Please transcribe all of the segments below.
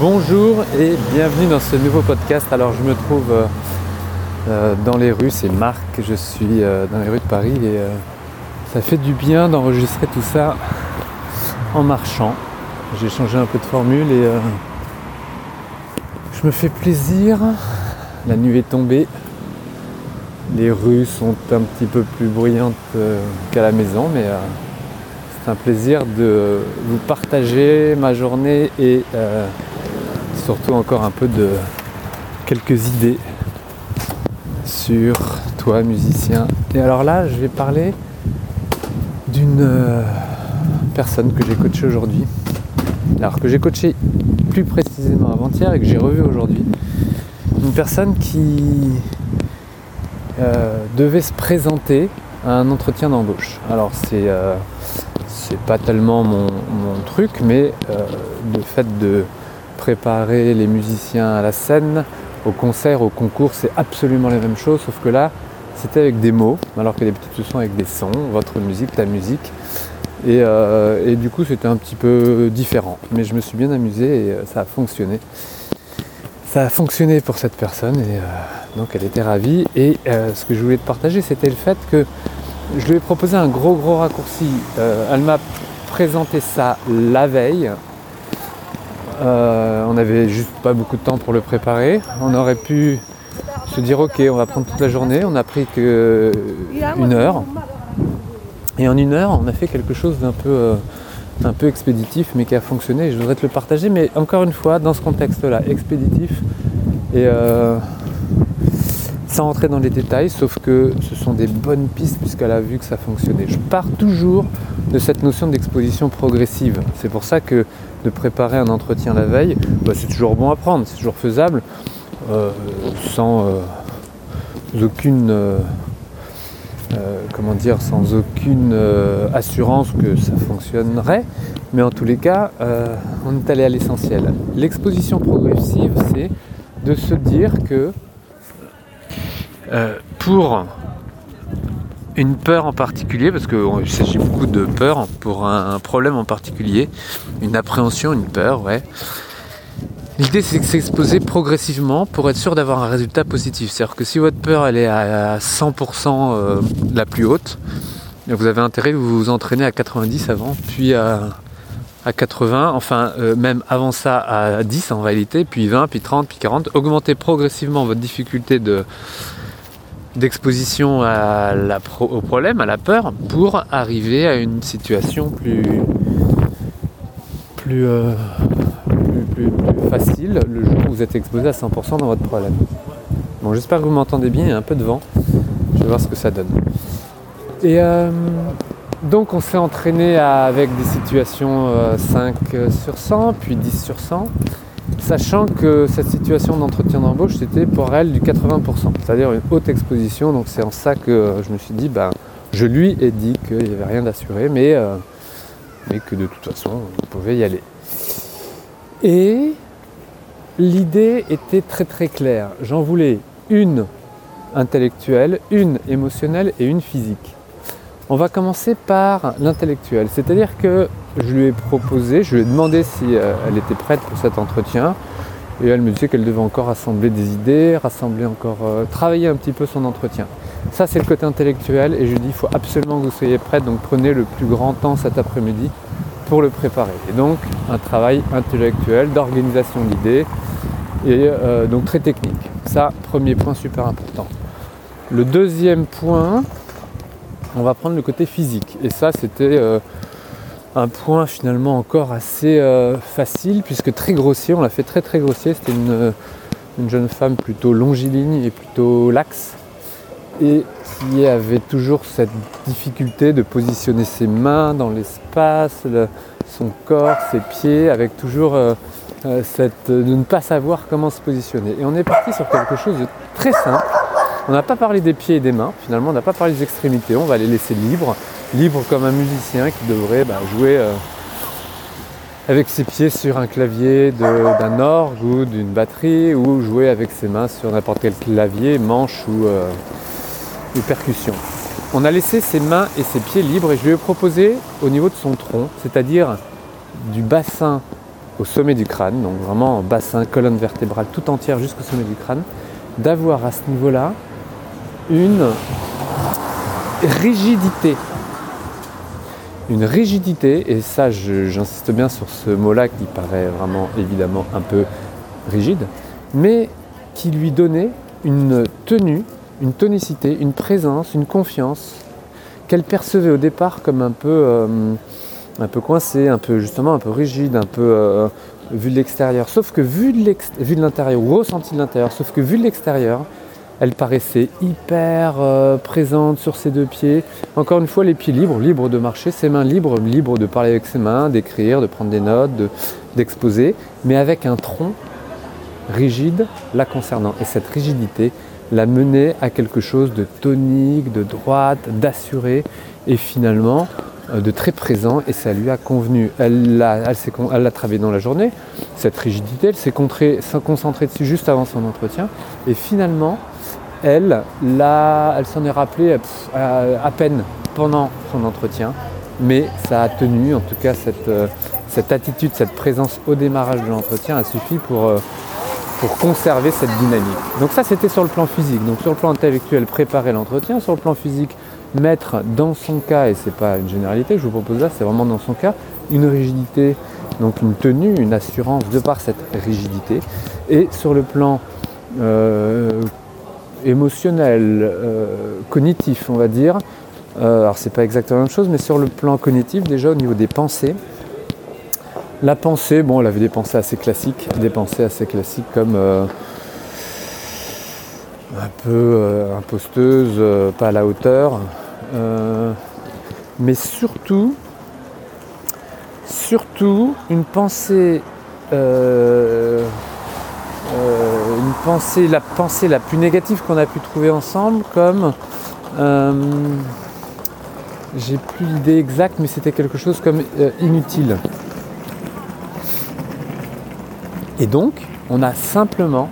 Bonjour et bienvenue dans ce nouveau podcast. Alors je me trouve euh, euh, dans les rues, c'est Marc, je suis euh, dans les rues de Paris et ça fait du bien d'enregistrer tout ça en marchant. J'ai changé un peu de formule et je me fais plaisir. La nuit est tombée. Les rues sont un petit peu plus bruyantes qu'à la maison, mais c'est un plaisir de vous partager ma journée et surtout encore un peu de quelques idées sur toi musicien. Et alors là, je vais parler d'une euh, personne que j'ai coachée aujourd'hui. Alors que j'ai coaché plus précisément avant-hier et que j'ai revu aujourd'hui. Une personne qui euh, devait se présenter à un entretien d'embauche. Alors c'est euh, c'est pas tellement mon, truc, mais le fait de préparer les musiciens à la scène, au concert, au concours, c'est absolument les mêmes choses, sauf que là, c'était avec des mots, alors que petites ce sont avec des sons, votre musique, ta musique. Euh, et, du coup, c'était un petit peu différent. Mais je me suis bien amusé et euh, ça a fonctionné. Ça a fonctionné pour cette personne et euh, donc elle était ravie. Et ce que je voulais te partager, c'était le fait que je lui ai proposé un gros gros raccourci. elle m'a présenté ça la veille, euh, on n'avait juste pas beaucoup de temps pour le préparer. On aurait pu se dire ok, on va prendre toute la journée. On a pris que une heure. Et en une heure, on a fait quelque chose d'un peu, euh, un peu expéditif, mais qui a fonctionné. je voudrais te le partager. Mais encore une fois, dans ce contexte-là, expéditif et euh, sans rentrer dans les détails, sauf que ce sont des bonnes pistes puisqu'elle a vu que ça fonctionnait. Je pars toujours de cette notion d'exposition progressive. C'est pour ça que de préparer un entretien la veille, bah, c'est toujours bon à prendre, c'est toujours faisable, euh, sans euh, aucune euh, comment dire, sans aucune assurance que ça fonctionnerait. Mais en tous les cas, on est allé à l'essentiel. L'exposition progressive, c'est de se dire que pour une peur en particulier, parce qu'il s'agit beaucoup de peur pour un, problème en particulier, une appréhension, une peur, ouais. L'idée c'est de s'exposer progressivement pour être sûr d'avoir un résultat positif. C'est-à-dire que si votre peur elle est à 100% euh, la plus haute, vous avez intérêt de vous entraîner à 90 avant, puis à, 80, enfin euh, même avant ça à 10 en réalité, puis 20, puis 30, puis 40. Augmentez progressivement votre difficulté de, d'exposition au problème, à la peur, pour arriver à une situation plus, plus, euh, plus, facile le jour où vous êtes exposé à 100% dans votre problème. Bon, j'espère que vous m'entendez bien, il y a un peu de vent. Je vais voir ce que ça donne. Et euh, donc on s'est entraîné avec des situations 5 euh, sur 100, puis 10 sur 100 sachant que cette situation d'entretien d'embauche, c'était pour elle du 80%, c'est-à-dire une haute exposition. Donc c'est en ça que je me suis dit, ben, je lui ai dit qu'il n'y avait rien d'assuré, mais, euh, mais que de toute façon, on pouvait y aller. Et l'idée était très très claire. J'en voulais une intellectuelle, une émotionnelle et une physique. On va commencer par l'intellectuel, c'est-à-dire que je lui ai proposé, je lui ai demandé si euh, elle était prête pour cet entretien. Et elle me disait qu'elle devait encore rassembler des idées, rassembler encore, euh, travailler un petit peu son entretien. Ça, c'est le côté intellectuel. Et je lui dis, il faut absolument que vous soyez prête. Donc prenez le plus grand temps cet après-midi pour le préparer. Et donc, un travail intellectuel, d'organisation d'idées, et euh, donc très technique. Ça, premier point super important. Le deuxième point, on va prendre le côté physique. Et ça, c'était un point finalement encore assez euh, facile puisque très grossier, on l'a fait très très grossier, c'était une, jeune femme plutôt longiligne et plutôt laxe et qui avait toujours cette difficulté de positionner ses mains dans l'espace, son corps, ses pieds, avec toujours euh, euh, cette, de ne pas savoir comment se positionner. Et on est parti sur quelque chose de très simple. On n'a pas parlé des pieds et des mains, finalement on n'a pas parlé des extrémités, on va les laisser libres libre comme un musicien qui devrait bah, jouer euh, avec ses pieds sur un clavier d'un orgue ou d'une batterie ou jouer avec ses mains sur n'importe quel clavier, manche ou, euh, percussion. On a laissé ses mains et ses pieds libres et je lui ai proposé au niveau de son tronc, c'est-à-dire du bassin au sommet du crâne, donc vraiment bassin, colonne vertébrale tout entière jusqu'au sommet du crâne, d'avoir à ce niveau-là une rigidité. Une rigidité, et ça j'insiste bien sur ce mot-là qui paraît vraiment évidemment un peu rigide, mais qui lui donnait une tenue, une tonicité, une présence, une confiance qu'elle percevait au départ comme un peu, euh, un peu coincée, un peu justement un peu rigide, un peu euh, vu de l'extérieur. Sauf que vu de l'intérieur, ou ressenti de l'intérieur, sauf que vu de l'extérieur, elle paraissait hyper euh, présente sur ses deux pieds. Encore une fois, les pieds libres, libres de marcher, ses mains libres, libres de parler avec ses mains, d'écrire, de prendre des notes, d'exposer, mais avec un tronc rigide la concernant. Et cette rigidité la menait à quelque chose de tonique, de droite, d'assuré, et finalement de très présent, et ça lui a convenu. Elle l'a travaillé dans la journée, cette rigidité, elle s'est concentrée dessus juste avant son entretien, et finalement, elle, s'en est rappelée à, peine pendant son entretien, mais ça a tenu, en tout cas cette, euh, attitude, cette présence au démarrage de l'entretien a suffi pour, euh, pour conserver cette dynamique. Donc ça c'était sur le plan physique. Donc sur le plan intellectuel, préparer l'entretien, sur le plan physique, mettre dans son cas, et c'est pas une généralité que je vous propose là, c'est vraiment dans son cas, une rigidité, donc une tenue, une assurance de par cette rigidité. Et sur le plan euh, émotionnel, euh, cognitif, on va dire. Euh, alors c'est pas exactement la même chose, mais sur le plan cognitif, déjà au niveau des pensées, la pensée, bon, elle avait des pensées assez classiques, des pensées assez classiques comme euh, un peu imposteuse, pas à la hauteur, mais surtout, surtout une pensée euh, une pensée, la pensée la plus négative qu'on a pu trouver ensemble, comme euh, j'ai plus l'idée exacte, mais c'était quelque chose comme euh, inutile. Et donc, on a simplement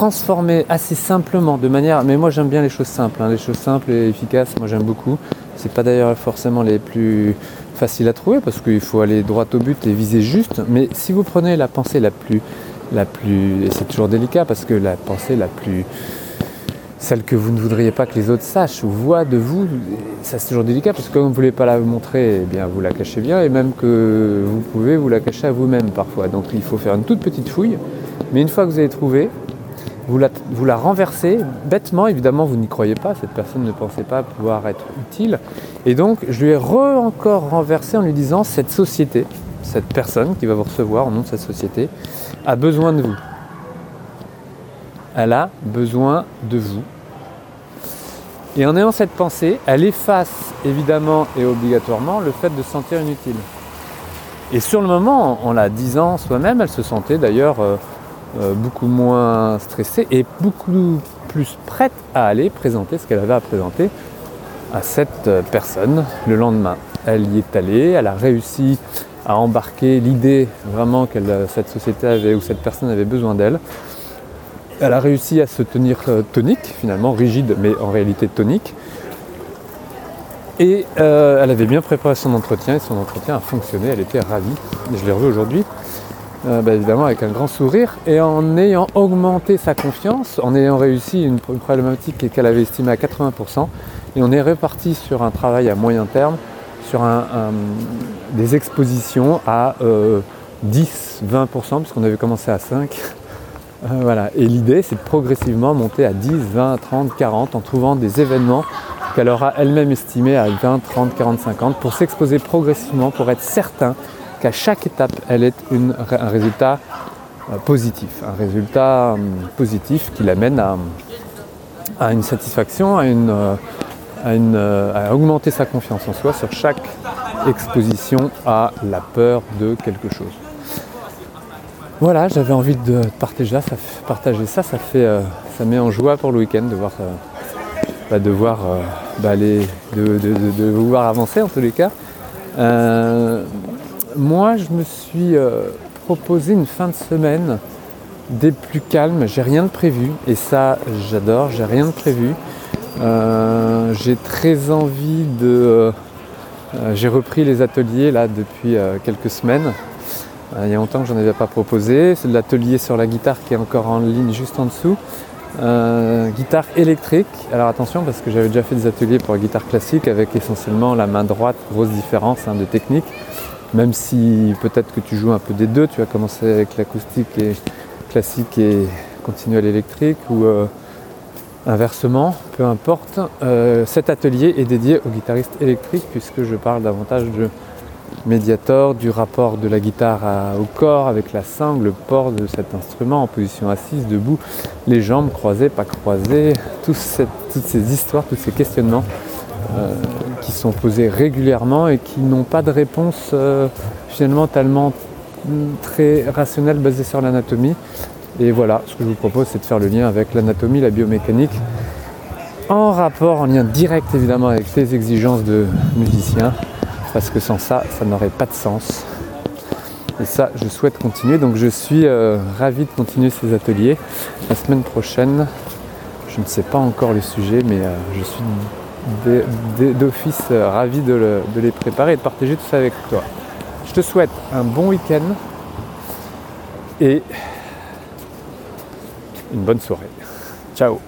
transformé assez simplement, de manière. Mais moi j'aime bien les choses simples, hein, les choses simples et efficaces, moi j'aime beaucoup. C'est pas d'ailleurs forcément les plus facile à trouver parce qu'il faut aller droit au but et viser juste. Mais si vous prenez la pensée la plus, la plus, et c'est toujours délicat parce que la pensée la plus, celle que vous ne voudriez pas que les autres sachent ou voient de vous, ça c'est toujours délicat parce que comme vous ne voulez pas la montrer, eh bien vous la cachez bien et même que vous pouvez vous la cacher à vous-même parfois. Donc il faut faire une toute petite fouille. Mais une fois que vous avez trouvé, vous la, renversez bêtement, évidemment vous n'y croyez pas, cette personne ne pensait pas pouvoir être utile. Et donc je lui ai re encore renversé en lui disant cette société, cette personne qui va vous recevoir au nom de cette société, a besoin de vous. Elle a besoin de vous. Et en ayant cette pensée, elle efface évidemment et obligatoirement le fait de se sentir inutile. Et sur le moment, en la disant soi-même, elle se sentait d'ailleurs euh, beaucoup moins stressée et beaucoup plus prête à aller présenter ce qu'elle avait à présenter à cette euh, personne le lendemain. Elle y est allée, elle a réussi à embarquer l'idée vraiment que euh, cette société avait ou cette personne avait besoin d'elle. Elle a réussi à se tenir tonique, finalement rigide, mais en réalité tonique. Et elle avait bien préparé son entretien et son entretien a fonctionné, elle était ravie. je l'ai revu aujourd'hui. Euh, bah, évidemment avec un grand sourire, et en ayant augmenté sa confiance, en ayant réussi une, problématique qu'elle avait estimée à 80%, et on est reparti sur un travail à moyen terme, sur des expositions à 10, euh, 20%, puisqu'on avait commencé à 5. Euh, voilà. Et l'idée, c'est de progressivement monter à 10, 20, 30, 40 en trouvant des événements qu'elle aura elle-même estimés à 20, 30, 40, 50 pour s'exposer progressivement, pour être certain qu'à chaque étape, elle est un résultat euh, positif, un résultat hum, positif qui l'amène à, une satisfaction, euh, euh, à, augmenter sa confiance en soi sur chaque exposition à la peur de quelque chose. Voilà, j'avais envie de partager ça, partager ça, ça fait, ça met en joie pour le week-end de voir, bah, de voir, bah, de, voir avancer en tous les cas. Moi, je me suis euh, proposé une fin de semaine des plus calmes. J'ai rien de prévu et ça, j'adore. J'ai rien de prévu. Euh, j'ai très envie de, Euh, j'ai repris les ateliers là depuis quelques semaines. Il y a longtemps que j'en avais pas proposé. C'est l'atelier sur la guitare qui est encore en ligne juste en dessous. guitare électrique. Alors attention parce que j'avais déjà fait des ateliers pour la guitare classique avec essentiellement la main droite, grosse différence hein, de technique. Même si peut-être que tu joues un peu des deux, tu vas commencer avec l'acoustique et classique et continuer à l'électrique ou Inversement, peu importe, euh, cet atelier est dédié aux guitaristes électriques puisque je parle davantage de médiator, du rapport de la guitare au corps avec la sangle, le port de cet instrument en position assise, debout, les jambes croisées, pas croisées, toutes ces histoires, tous ces questionnements euh, sont posés régulièrement et qui n'ont pas de réponse euh, finalement tellement mm, très rationnelle basée sur l'anatomie, et voilà, ce que je vous propose, c'est de faire le lien avec l'anatomie, la biomécanique, en rapport, en lien direct évidemment avec les exigences de musiciens, parce que sans ça, ça n'aurait pas de sens. Et ça, je souhaite continuer. Donc je suis euh, ravi de continuer ces ateliers. La semaine prochaine, je ne sais pas encore le sujet, mais euh, je suis d'office euh, ravi de, de les préparer et de partager tout ça avec toi. Je te souhaite un bon week-end et une bonne soirée. Ciao